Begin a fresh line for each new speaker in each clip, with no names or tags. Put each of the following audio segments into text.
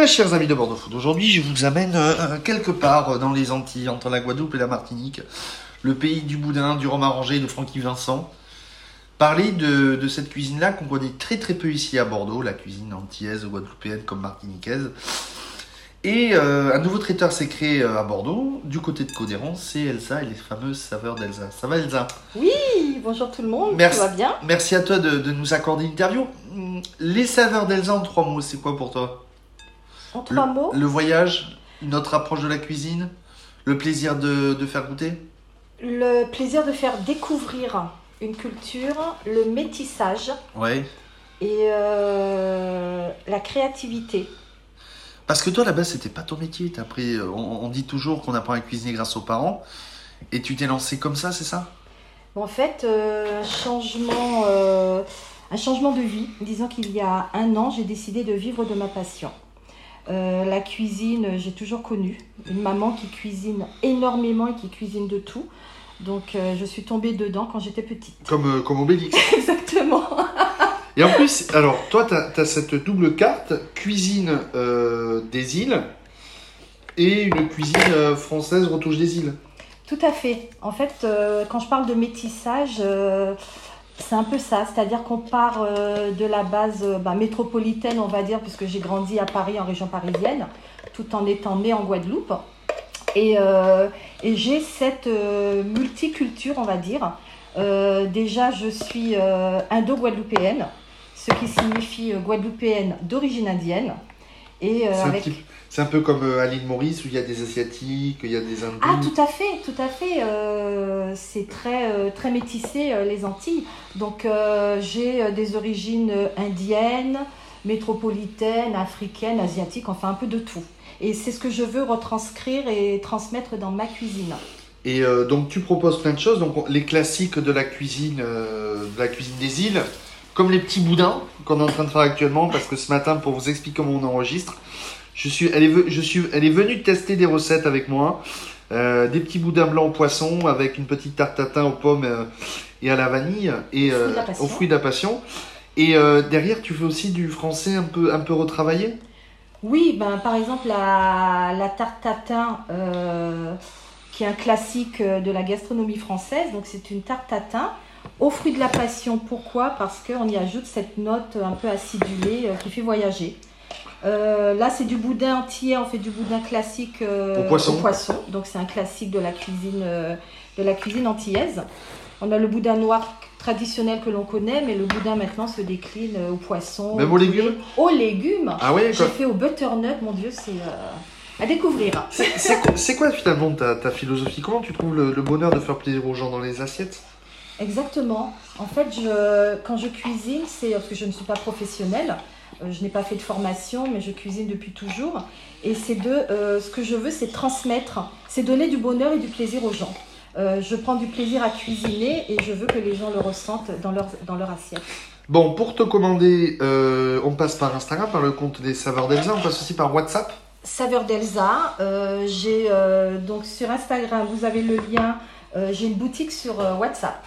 bien, chers amis de Bordeaux Food, aujourd'hui je vous amène euh, quelque part dans les Antilles, entre la Guadeloupe et la Martinique, le pays du boudin, du rhum arrangé et de Francky Vincent. Parler de, de cette cuisine-là qu'on connaît très très peu ici à Bordeaux, la cuisine antillaise, guadeloupéenne comme martiniquaise. Et euh, un nouveau traiteur s'est créé euh, à Bordeaux, du côté de Codéran, c'est Elsa et les fameuses saveurs d'Elsa. Ça va Elsa?
Oui, bonjour tout le monde,
Merci.
tout va bien?
Merci à toi de, de nous accorder une interview. Les saveurs d'Elsa en trois mots, c'est quoi pour toi?
En trois
le,
mots,
le voyage, notre approche de la cuisine, le plaisir de, de faire goûter
le plaisir de faire découvrir une culture, le métissage
Ouais.
et euh, la créativité.
Parce que toi, là-bas, c'était pas ton métier. Euh, on, on dit toujours qu'on apprend à cuisiner grâce aux parents. Et tu t'es lancé comme ça, c'est ça?
En fait, euh, changement, euh, un changement de vie. Disons qu'il y a un an, j'ai décidé de vivre de ma passion. Euh, la cuisine, j'ai toujours connu. Une maman qui cuisine énormément et qui cuisine de tout. Donc, euh, je suis tombée dedans quand j'étais petite.
Comme, euh, comme Obélix.
Exactement.
Et en plus, alors, toi, t'as as cette double carte cuisine euh, des îles et une cuisine française retouche des îles.
Tout à fait. En fait, quand je parle de métissage, c'est un peu ça. C'est-à-dire qu'on part euh, de la base euh, bah, métropolitaine, on va dire, puisque j'ai grandi à Paris, en région parisienne, tout en étant née en Guadeloupe. Et, euh, j'ai cette multiculture, on va dire. Déjà, je suis indo-guadeloupéenne, ce qui signifie guadeloupéenne d'origine indienne. Et euh,
C'est un,
avec...
petit- c'est un peu comme euh, à l'île Maurice où il y a des Asiatiques, il y a des Hindous.
Ah, tout à fait, tout à fait. euh, c'est très, euh, très métissé, les Antilles. Donc, j'ai des origines indiennes, métropolitaines, africaines, asiatiques, enfin un peu de tout. Et c'est ce que je veux retranscrire et transmettre dans ma cuisine.
Et donc tu proposes plein de choses, donc on- les classiques de la cuisine, de la cuisine des îles, comme les petits boudins qu'on est en train de faire actuellement, parce que ce matin, pour vous expliquer comment on enregistre, je suis, elle est, je suis, elle est venue tester des recettes avec moi, euh, des petits boudins blancs au poisson avec une petite tarte tatin aux pommes euh, et à la vanille et euh, aux fruits de la passion. Et euh, derrière, tu fais aussi du français un peu, un peu retravaillé?
Oui, ben, par exemple, la, la tarte tatin, euh, qui est un classique euh, de la gastronomie française. Donc, c'est une tarte tatin aux fruits de la passion. Pourquoi? Parce qu'on y ajoute cette note un peu acidulée euh, qui fait voyager. Euh, là, c'est du boudin entier. On fait du boudin classique euh,
Au poisson.
poisson. Donc, c'est un classique de la cuisine, euh, de la cuisine antillaise. On a le boudin noir traditionnel que l'on connaît, mais le boudin maintenant se décline au poisson,
Même
au
aux légumes?
Aux légumes.
Ah ouais,
J'ai fait au butternut, mon Dieu, c'est à découvrir.
C'est quoi- c'est quoi finalement ta, ta philosophie? Comment tu trouves le, le bonheur de faire plaisir aux gens dans les assiettes?
Exactement. En fait, je, quand je cuisine, c'est parce que je ne suis pas professionnelle, euh, je n'ai pas fait de formation, mais je cuisine depuis toujours. Et c'est de, euh, ce que je veux, c'est transmettre, c'est donner du bonheur et du plaisir aux gens. Euh, je prends du plaisir à cuisiner et je veux que les gens le ressentent dans leur, dans leur assiette.
Bon, pour te commander, euh, on passe par Instagram, par le compte des saveurs d'Elsa, on passe aussi par WhatsApp.
Saveur d'Elsa, j'ai donc sur Instagram, vous avez le lien. j'ai une boutique sur WhatsApp.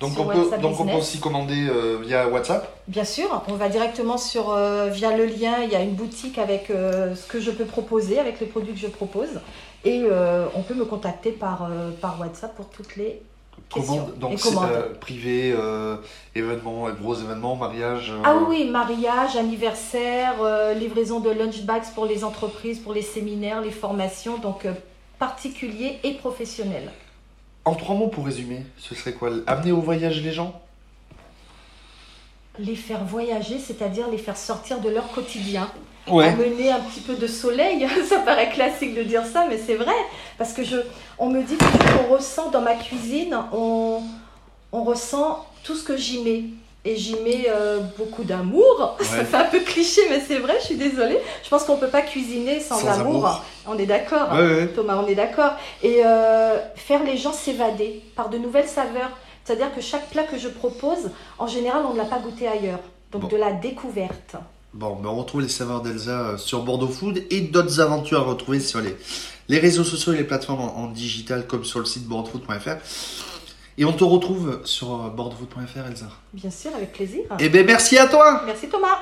Donc, on peut, donc on peut aussi commander euh, via WhatsApp?
Bien sûr, on va directement sur euh, via le lien. Il y a une boutique avec euh, ce que je peux proposer, avec les produits que je propose, et on peut me contacter par par WhatsApp pour toutes les
Commande, donc c'est
commandes.
euh, privé, euh, événements, gros événements, mariage. euh,
Ah oui, mariage, anniversaire, livraison de lunchbags pour les entreprises, pour les séminaires, les formations, donc particuliers et professionnels.
En trois mots pour résumer, ce serait quoi? Amener au voyage les gens?
Les faire voyager, c'est-à-dire les faire sortir de leur quotidien.
Ouais.
amener un petit peu de soleil. Ça paraît classique de dire ça, mais c'est vrai. Parce que je, on me dit que ce qu'on ressent dans ma cuisine, on, on ressent tout ce que j'y mets. Et j'y mets euh, beaucoup d'amour. Ça
Ouais.
fait un peu cliché, mais c'est vrai, je suis désolée. Je pense qu'on ne peut pas cuisiner sans,
Sans
amour.
amour.
On est d'accord.
Ouais, ouais.
Thomas, on est d'accord. Et euh, faire les gens s'évader par de nouvelles saveurs. C'est-à-dire que chaque plat que je propose, en général, on ne l'a pas goûté ailleurs. Donc
Bon.
de la découverte.
Bon, ben on retrouve les saveurs d'Elsa euh, sur Bordeaux Food et d'autres aventures à retrouver sur les, les réseaux sociaux et les plateformes en, en digital comme sur le site bordeauxfood.fr. Et on te retrouve sur bordeauxfood.fr, Elsa.
Bien sûr, avec plaisir.
Eh ben merci à toi
Merci Thomas.